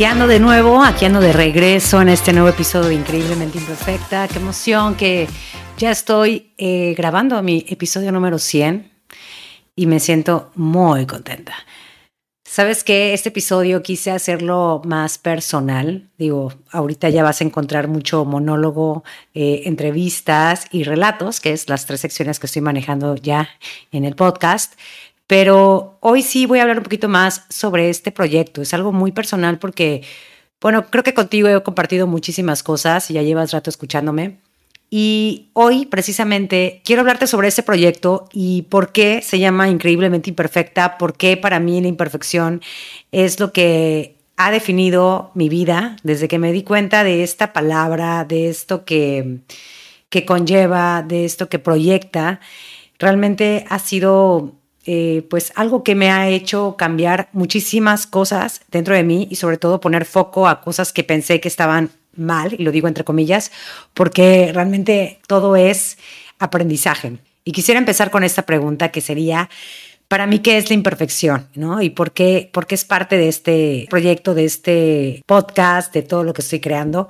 Aquí ando de nuevo, aquí ando de regreso en este nuevo episodio de Increíblemente Imperfecta. Qué emoción que ya estoy eh, grabando mi episodio número 100 y me siento muy contenta. Sabes que este episodio quise hacerlo más personal. Digo, ahorita ya vas a encontrar mucho monólogo, eh, entrevistas y relatos, que es las tres secciones que estoy manejando ya en el podcast. Pero hoy sí voy a hablar un poquito más sobre este proyecto. Es algo muy personal porque, bueno, creo que contigo he compartido muchísimas cosas y ya llevas rato escuchándome. Y hoy precisamente quiero hablarte sobre ese proyecto y por qué se llama Increíblemente Imperfecta, por qué para mí la imperfección es lo que ha definido mi vida desde que me di cuenta de esta palabra, de esto que, que conlleva, de esto que proyecta. Realmente ha sido eh, pues algo que me ha hecho cambiar muchísimas cosas dentro de mí y sobre todo poner foco a cosas que pensé que estaban mal, y lo digo entre comillas, porque realmente todo es aprendizaje. Y quisiera empezar con esta pregunta que sería, para mí, ¿qué es la imperfección? ¿no? ¿Y por qué, por qué es parte de este proyecto, de este podcast, de todo lo que estoy creando?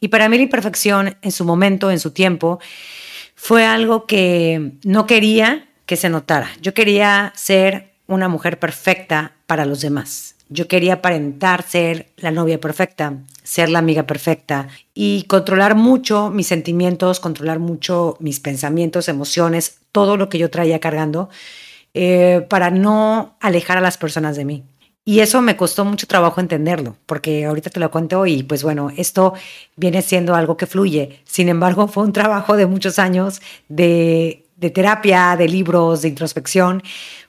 Y para mí la imperfección en su momento, en su tiempo, fue algo que no quería que se notara. Yo quería ser una mujer perfecta para los demás. Yo quería aparentar ser la novia perfecta, ser la amiga perfecta y controlar mucho mis sentimientos, controlar mucho mis pensamientos, emociones, todo lo que yo traía cargando eh, para no alejar a las personas de mí. Y eso me costó mucho trabajo entenderlo, porque ahorita te lo cuento y pues bueno, esto viene siendo algo que fluye. Sin embargo, fue un trabajo de muchos años de de terapia, de libros, de introspección,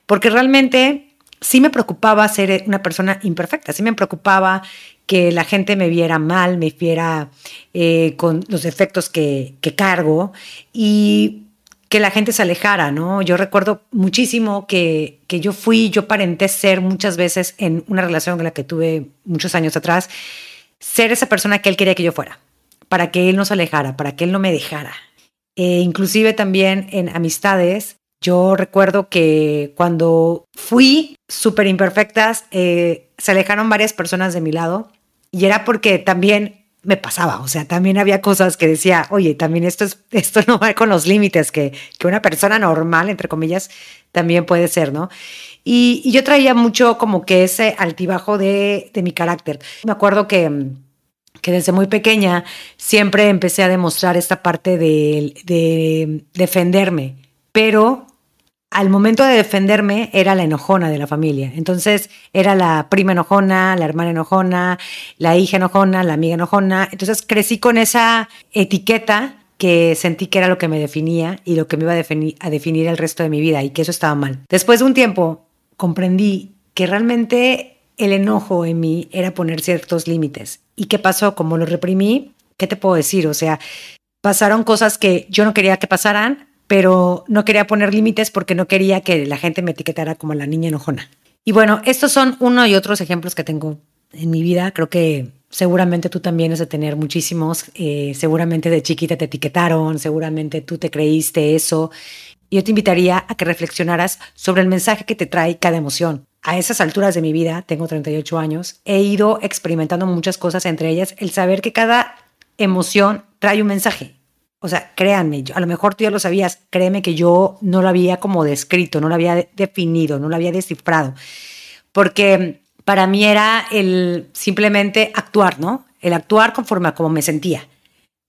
porque realmente sí me preocupaba ser una persona imperfecta, sí me preocupaba que la gente me viera mal, me viera eh, con los defectos que, que cargo y que la gente se alejara, ¿no? Yo recuerdo muchísimo que, que yo fui, yo parenté ser muchas veces en una relación con la que tuve muchos años atrás, ser esa persona que él quería que yo fuera, para que él no se alejara, para que él no me dejara. E inclusive también en amistades. Yo recuerdo que cuando fui súper imperfectas, eh, se alejaron varias personas de mi lado y era porque también me pasaba, o sea, también había cosas que decía, oye, también esto, es, esto no va con los límites que, que una persona normal, entre comillas, también puede ser, ¿no? Y, y yo traía mucho como que ese altibajo de, de mi carácter. Me acuerdo que que desde muy pequeña siempre empecé a demostrar esta parte de, defenderme, pero al momento de defenderme era la enojona de la familia. Entonces era la prima enojona, la hermana enojona, la hija enojona, la amiga enojona. Entonces crecí con esa etiqueta que sentí que era lo que me definía y lo que me iba a a definir el resto de mi vida y que eso estaba mal. Después de un tiempo comprendí que realmente el enojo en mí era poner ciertos límites. ¿Y qué pasó? Como lo reprimí, ¿qué te puedo decir? O sea, pasaron cosas que yo no quería que pasaran, pero no quería poner límites porque no quería que la gente me etiquetara como la niña enojona. Y bueno, estos son uno y otros ejemplos que tengo en mi vida. Creo que seguramente tú también has de tener muchísimos. Eh, seguramente de chiquita te etiquetaron, seguramente tú te creíste eso. Yo te invitaría a que reflexionaras sobre el mensaje que te trae cada emoción a esas alturas de mi vida, tengo 38 años, he ido experimentando muchas cosas, entre ellas el saber que cada emoción trae un mensaje. O sea, créanme, a lo mejor tú ya lo sabías, créeme que yo no lo había como descrito, no lo había definido, no lo había descifrado, porque para mí era el simplemente actuar, ¿no? El actuar conforme a como me sentía.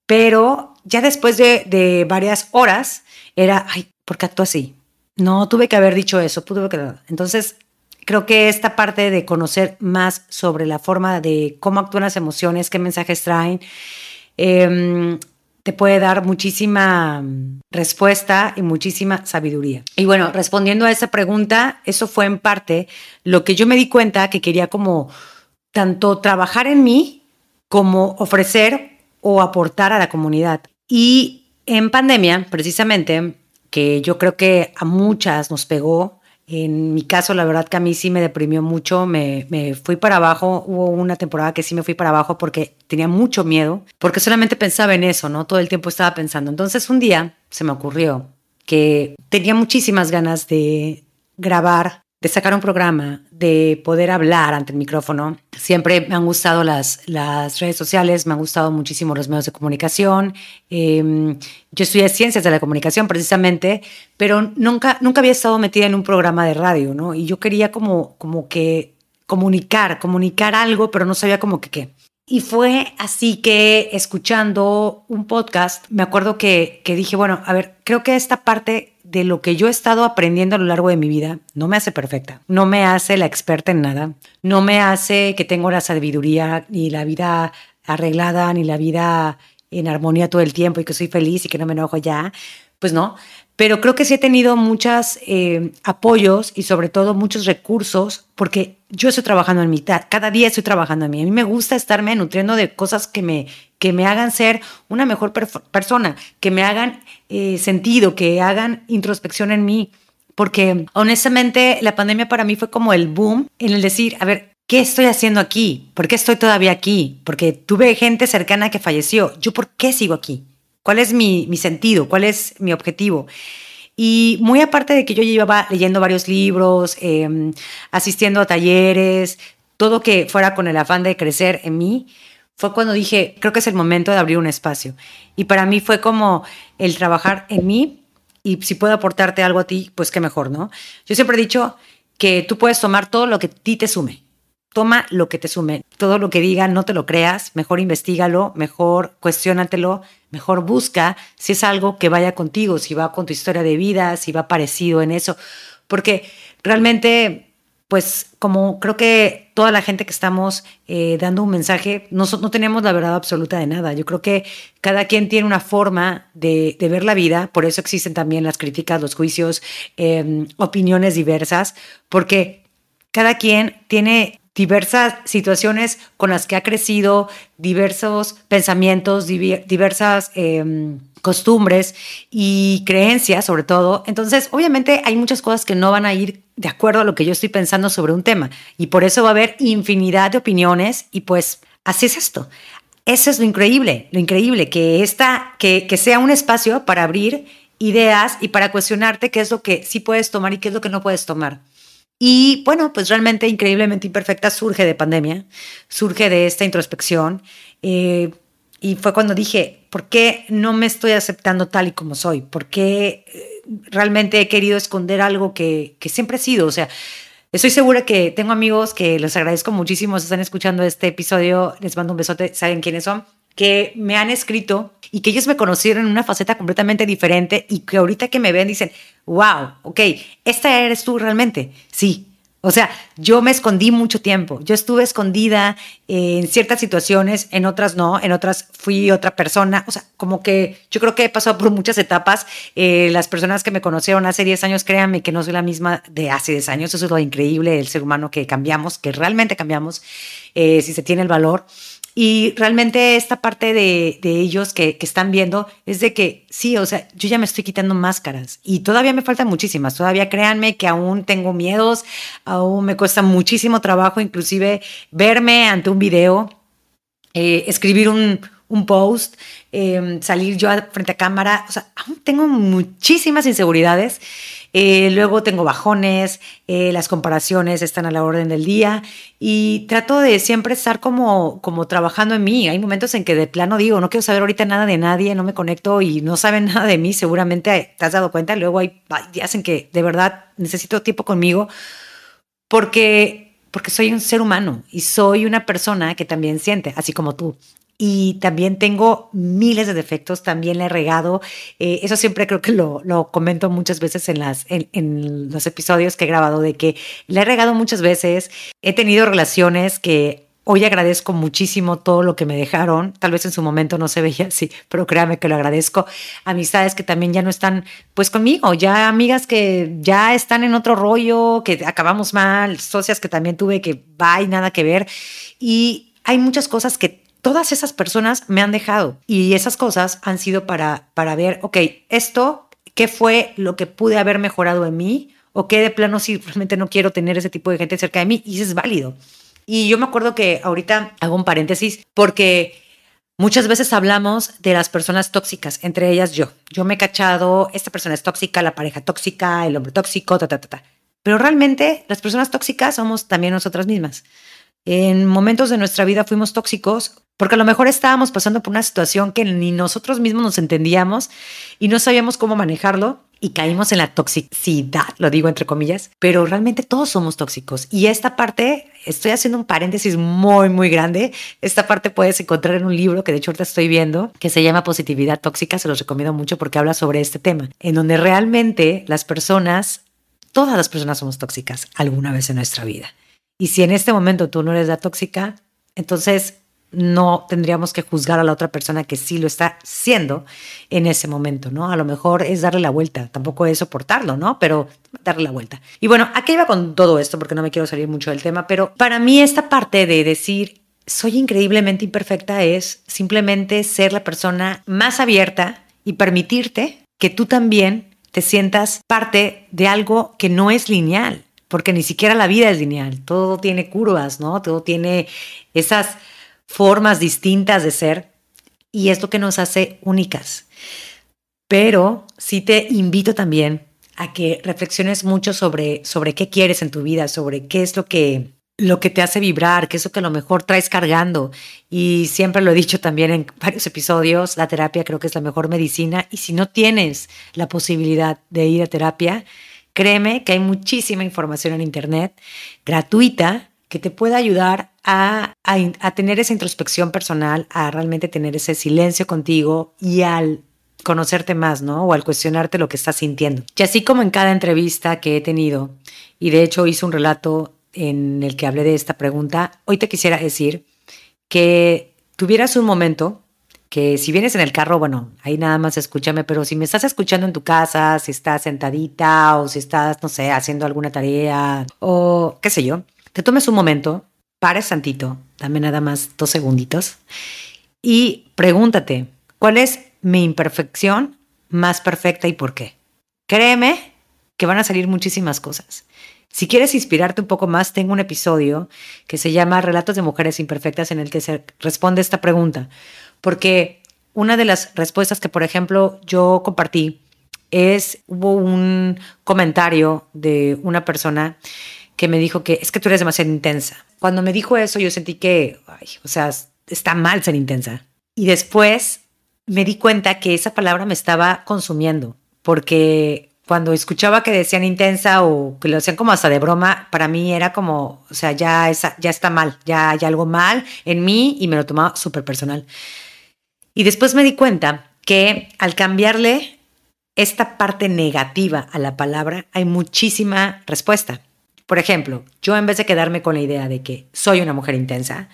Pero ya después de, de varias horas era, ay, ¿por qué actúo así? No, tuve que haber dicho eso, que... Entonces, creo que esta parte de conocer más sobre la forma de cómo actúan las emociones, qué mensajes traen, em, te puede dar muchísima respuesta y muchísima sabiduría. Y bueno, respondiendo a esa pregunta, eso fue en parte lo que yo me di cuenta que quería como tanto trabajar en mí como ofrecer o aportar a la comunidad. Y en pandemia, precisamente, que yo creo que a muchas nos pegó, en mi caso, la verdad que a mí sí me deprimió mucho, me, me, fui para abajo, hubo una temporada que sí me fui para abajo porque tenía mucho miedo, porque solamente pensaba en eso, ¿no? Todo el tiempo estaba pensando. Entonces un día se me ocurrió que tenía muchísimas ganas de grabar de sacar un programa, de poder hablar ante el micrófono. Siempre me han gustado las, las redes sociales, me han gustado muchísimo los medios de comunicación. Em, yo estudié ciencias de la comunicación precisamente, pero nunca, nunca había estado metida en un programa de radio, ¿no? Y yo quería como, como que comunicar, comunicar algo, pero no sabía como que qué. Y fue así que escuchando un podcast, me acuerdo que, que dije, bueno, a ver, creo que esta parte de lo que yo he estado aprendiendo a lo largo de mi vida no me hace perfecta, no me hace la experta en nada, no me hace que tengo la sabiduría ni la vida arreglada ni la vida en armonía todo el tiempo y que soy feliz y que no me enojo ya, pues no. Pero creo que sí he tenido muchos eh, apoyos y sobre todo muchos recursos porque yo estoy trabajando en mitad, cada día estoy trabajando en mí. A mí me gusta estarme nutriendo de cosas que me, que me hagan ser una mejor persona, que me hagan eh, sentido, que hagan introspección en mí. Porque honestamente la pandemia para mí fue como el boom en el decir, a ver, ¿qué estoy haciendo aquí? ¿Por qué estoy todavía aquí? Porque tuve gente cercana que falleció. ¿Yo por qué sigo aquí? ¿Cuál es mi, mi sentido? ¿Cuál es mi objetivo? Y muy aparte de que yo llevaba leyendo varios libros, em, asistiendo a talleres, todo que fuera con el afán de crecer en mí, fue cuando dije, creo que es el momento de abrir un espacio. Y para mí fue como el trabajar en mí y si puedo aportarte algo a ti, pues qué mejor, ¿no? Yo siempre he dicho que tú puedes tomar todo lo que a ti te sume. Toma lo que te sume. Todo lo que digan, no te lo creas. Mejor investigalo, mejor cuestionatelo, mejor busca si es algo que vaya contigo, si va con tu historia de vida, si va parecido en eso. Porque realmente pues como creo que toda la gente que estamos eh, dando un mensaje, no, no, tenemos la verdad absoluta de nada. Yo creo que cada quien tiene una forma de, ver la vida, por eso existen también las críticas, los juicios, em, opiniones diversas, porque cada quien tiene diversas situaciones con las que ha crecido, diversos pensamientos, diversas em, costumbres y creencias sobre todo. Entonces, obviamente hay muchas cosas que no van a ir de acuerdo a lo que yo estoy pensando sobre un tema y por eso va a haber infinidad de opiniones y pues así es esto. Eso es lo increíble, lo increíble, que, esta, que, que sea un espacio para abrir ideas y para cuestionarte qué es lo que sí puedes tomar y qué es lo que no puedes tomar. Y bueno, pues realmente increíblemente imperfecta surge de pandemia, surge de esta introspección. Eh, y fue cuando dije, ¿por qué no me estoy aceptando tal y como soy? ¿Por qué eh, realmente he querido esconder algo que, que siempre he sido? O sea, estoy segura que tengo amigos que les agradezco muchísimo si están escuchando este episodio. Les mando un besote, saben quiénes son, que me han escrito y que ellos me conocieron en una faceta completamente diferente y que ahorita que me ven dicen, wow, ok, esta eres tú realmente. Sí, o sea, yo me escondí mucho tiempo. Yo estuve escondida en ciertas situaciones, en otras no, en otras fui otra persona. O sea, como que yo creo que he pasado por muchas etapas. Eh, las personas que me conocieron hace 10 años, créanme que no soy la misma de hace 10 años. Eso es lo increíble del ser humano que cambiamos, que realmente cambiamos, eh, si se tiene el valor. Y realmente esta parte de, ellos que, están viendo es de que sí, o sea, yo ya me estoy quitando máscaras y todavía me faltan muchísimas. Todavía créanme que aún tengo miedos, aún me cuesta muchísimo trabajo, inclusive verme ante un video, eh, escribir un, un post, em, salir yo frente a cámara. O sea, aún tengo muchísimas inseguridades. Eh, luego tengo bajones, eh, las comparaciones están a la orden del día y trato de siempre estar como, como trabajando en mí. Hay momentos en que de plano digo, no quiero saber ahorita nada de nadie, no me conecto y no saben nada de mí, seguramente te has dado cuenta. Luego hay días en que de verdad necesito tiempo conmigo porque, porque soy un ser humano y soy una persona que también siente, así como tú y también tengo miles de defectos, también le he regado. Eh, eso siempre creo que lo, lo comento muchas veces en, las, en, en, los episodios que he grabado, de que le he regado muchas veces. He tenido relaciones que hoy agradezco muchísimo todo lo que me dejaron. Tal vez en su momento no se veía así, pero créame que lo agradezco. Amistades que también ya no están pues conmigo, ya amigas que ya están en otro rollo, que acabamos mal, socias que también tuve que va y nada que ver. Y hay muchas cosas que todas esas personas me han dejado y esas cosas han sido para, para ver, ok, esto, ¿qué fue lo que pude haber mejorado en mí? ¿O qué de plano si realmente no quiero tener ese tipo de gente cerca de mí? Y eso es válido. Y yo me acuerdo que ahorita hago un paréntesis porque muchas veces hablamos de las personas tóxicas, entre ellas yo. Yo me he cachado, esta persona es tóxica, la pareja tóxica, el hombre tóxico, ta, ta, ta, ta. Pero realmente las personas tóxicas somos también nosotras mismas. En momentos de nuestra vida fuimos tóxicos porque a lo mejor estábamos pasando por una situación que ni nosotros mismos nos entendíamos y no sabíamos cómo manejarlo y caímos en la toxicidad, lo digo entre comillas, pero realmente todos somos tóxicos. Y esta parte, estoy haciendo un paréntesis muy, muy grande. Esta parte puedes encontrar en un libro que de hecho ahorita estoy viendo, que se llama Positividad Tóxica, se los recomiendo mucho porque habla sobre este tema, en donde realmente las personas, todas las personas somos tóxicas alguna vez en nuestra vida. Y si en este momento tú no eres la tóxica, entonces no tendríamos que juzgar a la otra persona que sí lo está siendo en ese momento, ¿no? A lo mejor es darle la vuelta, tampoco es soportarlo, ¿no? Pero darle la vuelta. Y bueno, aquí iba con todo esto porque no me quiero salir mucho del tema, pero para mí esta parte de decir soy increíblemente imperfecta es simplemente ser la persona más abierta y permitirte que tú también te sientas parte de algo que no es lineal, porque ni siquiera la vida es lineal, todo tiene curvas, ¿no? Todo tiene esas formas distintas de ser y es lo que nos hace únicas. Pero sí te invito también a que reflexiones mucho sobre, sobre qué quieres en tu vida, sobre qué es lo que, lo que te hace vibrar, qué es lo que a lo mejor traes cargando. Y siempre lo he dicho también en varios episodios, la terapia creo que es la mejor medicina. Y si no tienes la posibilidad de ir a terapia, créeme que hay muchísima información en Internet gratuita que te pueda ayudar a, tener esa introspección personal, a realmente tener ese silencio contigo y al conocerte más, ¿no? O al cuestionarte lo que estás sintiendo. Y así como en cada entrevista que he tenido, y de hecho hice un relato en el que hablé de esta pregunta, hoy te quisiera decir que tuvieras un momento que si vienes en el carro, bueno, ahí nada más escúchame, pero si me estás escuchando en tu casa, si estás sentadita o si estás, no sé, haciendo alguna tarea o qué sé yo, te tomes un momento, pares tantito, dame nada más dos segunditos y pregúntate, ¿cuál es mi imperfección más perfecta y por qué? Créeme que van a salir muchísimas cosas. Si quieres inspirarte un poco más, tengo un episodio que se llama Relatos de Mujeres Imperfectas en el que se responde esta pregunta. Porque una de las respuestas que, por ejemplo, yo compartí es, hubo un comentario de una persona que me dijo que es que tú eres demasiado intensa. Cuando me dijo eso, yo sentí que, o sea, está mal ser intensa. Y después me di cuenta que esa palabra me estaba consumiendo, porque cuando escuchaba que decían intensa o que lo hacían como hasta de broma, para mí era como, o sea, ya, ya está mal, ya hay algo mal en mí y me lo tomaba súper personal. Y después me di cuenta que al cambiarle esta parte negativa a la palabra, hay muchísima respuesta. Por ejemplo, yo en vez de quedarme con la idea de que soy una mujer intensa,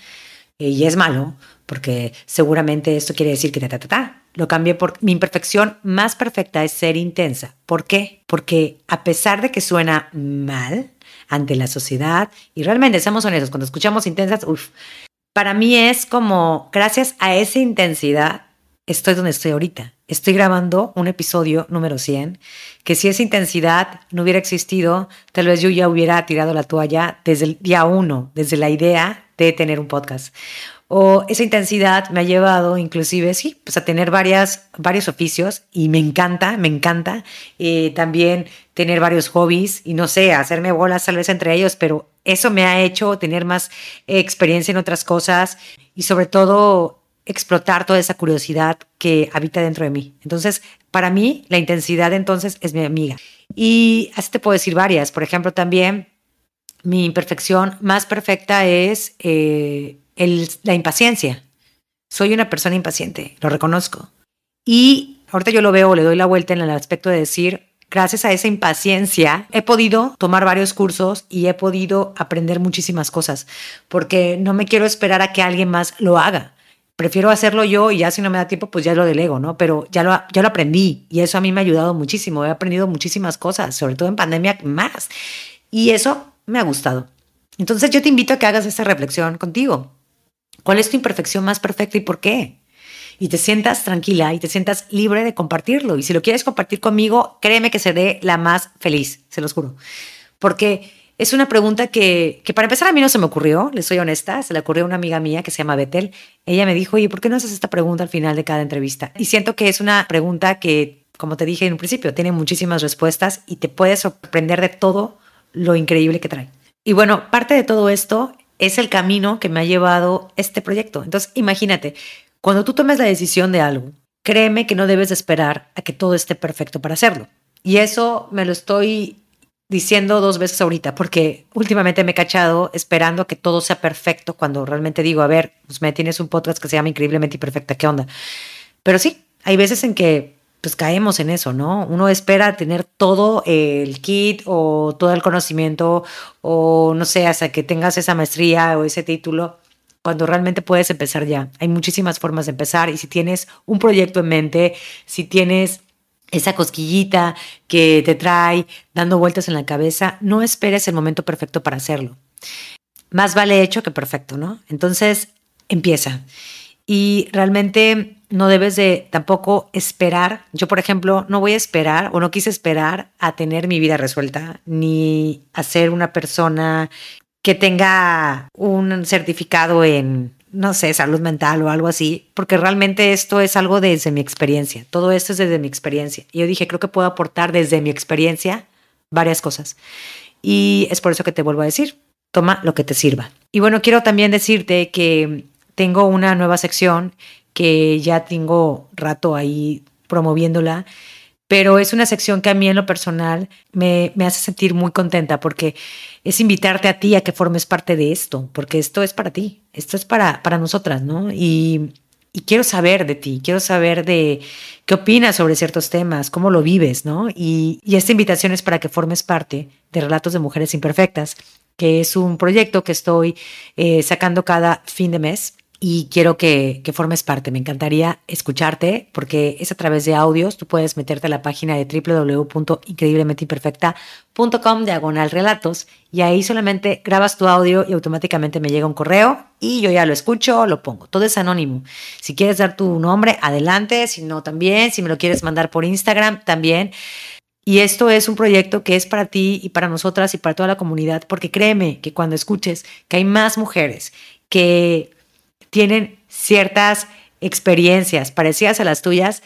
eh, y es malo, porque seguramente esto quiere decir que ta, lo cambié por mi imperfección más perfecta es ser intensa. ¿Por qué? Porque a pesar de que suena mal ante la sociedad, y realmente seamos honestos, cuando escuchamos intensas, uff, para mí es como, gracias a esa intensidad, estoy donde estoy ahorita. Estoy grabando un episodio número 100, que si esa intensidad no hubiera existido, tal vez yo ya hubiera tirado la toalla desde el día uno, desde la idea de tener un podcast. O esa intensidad me ha llevado inclusive, sí, pues a tener varias, varios oficios y me encanta, me encanta. Eh, también tener varios hobbies y no sé, hacerme bolas tal vez entre ellos, pero eso me ha hecho tener más experiencia en otras cosas y sobre todo explotar toda esa curiosidad que habita dentro de mí. Entonces, para mí, la intensidad entonces es mi amiga. Y así te puedo decir varias. Por ejemplo, también mi imperfección más perfecta es eh, la impaciencia. Soy una persona impaciente, lo reconozco. Y ahorita yo lo veo, le doy la vuelta en el aspecto de decir, gracias a esa impaciencia, he podido tomar varios cursos y he podido aprender muchísimas cosas, porque no me quiero esperar a que alguien más lo haga prefiero hacerlo yo y ya si no me da tiempo, pues ya lo delego, ¿no? Pero ya lo, ya lo aprendí y eso a mí me ha ayudado muchísimo. He aprendido muchísimas cosas, sobre todo en pandemia más. Y eso me ha gustado. Entonces yo te invito a que hagas esa reflexión contigo. ¿Cuál es tu imperfección más perfecta y por qué? Y te sientas tranquila y te sientas libre de compartirlo. Y si lo quieres compartir conmigo, créeme que seré la más feliz, se los juro. Porque es una pregunta que, que, para empezar a mí no se me ocurrió, le soy honesta, se le ocurrió a una amiga mía que se llama Betel. Ella me dijo, oye, ¿por qué no haces esta pregunta al final de cada entrevista? Y siento que es una pregunta que, como te dije en un principio, tiene muchísimas respuestas y te puede sorprender de todo lo increíble que trae. Y bueno, parte de todo esto es el camino que me ha llevado este proyecto. Entonces, imagínate, cuando tú tomes la decisión de algo, créeme que no debes esperar a que todo esté perfecto para hacerlo. Y eso me lo estoy diciendo dos veces ahorita, porque últimamente me he cachado esperando que todo sea perfecto cuando realmente digo, a ver, pues me tienes un podcast que se llama Increíblemente Imperfecta, ¿qué onda? Pero sí, hay veces en que pues caemos en eso, ¿no? Uno espera tener todo el kit o todo el conocimiento o no sé, hasta que tengas esa maestría o ese título, cuando realmente puedes empezar ya. Hay muchísimas formas de empezar y si tienes un proyecto en mente, si tienes esa cosquillita que te trae dando vueltas en la cabeza, no esperes el momento perfecto para hacerlo. Más vale hecho que perfecto, ¿no? Entonces, empieza. Y realmente no debes de tampoco esperar. Yo, por ejemplo, no voy a esperar o no quise esperar a tener mi vida resuelta, ni a ser una persona que tenga un certificado en no sé, salud mental o algo así, porque realmente esto es algo desde mi experiencia. Todo esto es desde mi experiencia. Y yo dije, creo que puedo aportar desde mi experiencia varias cosas. Y es por eso que te vuelvo a decir, toma lo que te sirva. Y bueno, quiero también decirte que tengo una nueva sección que ya tengo rato ahí promoviéndola pero es una sección que a mí en lo personal me, hace sentir muy contenta porque es invitarte a ti a que formes parte de esto, porque esto es para ti, esto es para, para nosotras, ¿no? Y, quiero saber de ti, quiero saber de qué opinas sobre ciertos temas, cómo lo vives, ¿no? Y, esta invitación es para que formes parte de Relatos de Mujeres Imperfectas, que es un proyecto que estoy eh, sacando cada fin de mes y quiero que, formes parte. Me encantaría escucharte porque es a través de audios. Tú puedes meterte a la página de www.increíblementeimperfecta.com diagonal relatos y ahí solamente grabas tu audio y automáticamente me llega un correo y yo ya lo escucho, lo pongo. Todo es anónimo. Si quieres dar tu nombre, adelante. Si no, también. Si me lo quieres mandar por Instagram, también. Y esto es un proyecto que es para ti y para nosotras y para toda la comunidad, porque créeme que cuando escuches que hay más mujeres que tienen ciertas experiencias parecidas a las tuyas,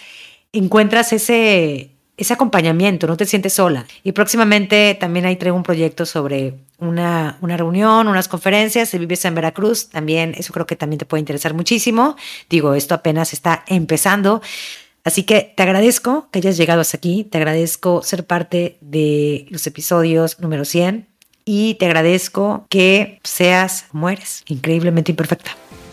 encuentras ese, ese acompañamiento, no te sientes sola. Y próximamente también ahí traigo un proyecto sobre una, una reunión, unas conferencias, si vives en Veracruz, también eso creo que también te puede interesar muchísimo. Digo, esto apenas está empezando. Así que te agradezco que hayas llegado hasta aquí, te agradezco ser parte de los episodios número 100 y te agradezco que seas, mueres, increíblemente imperfecta.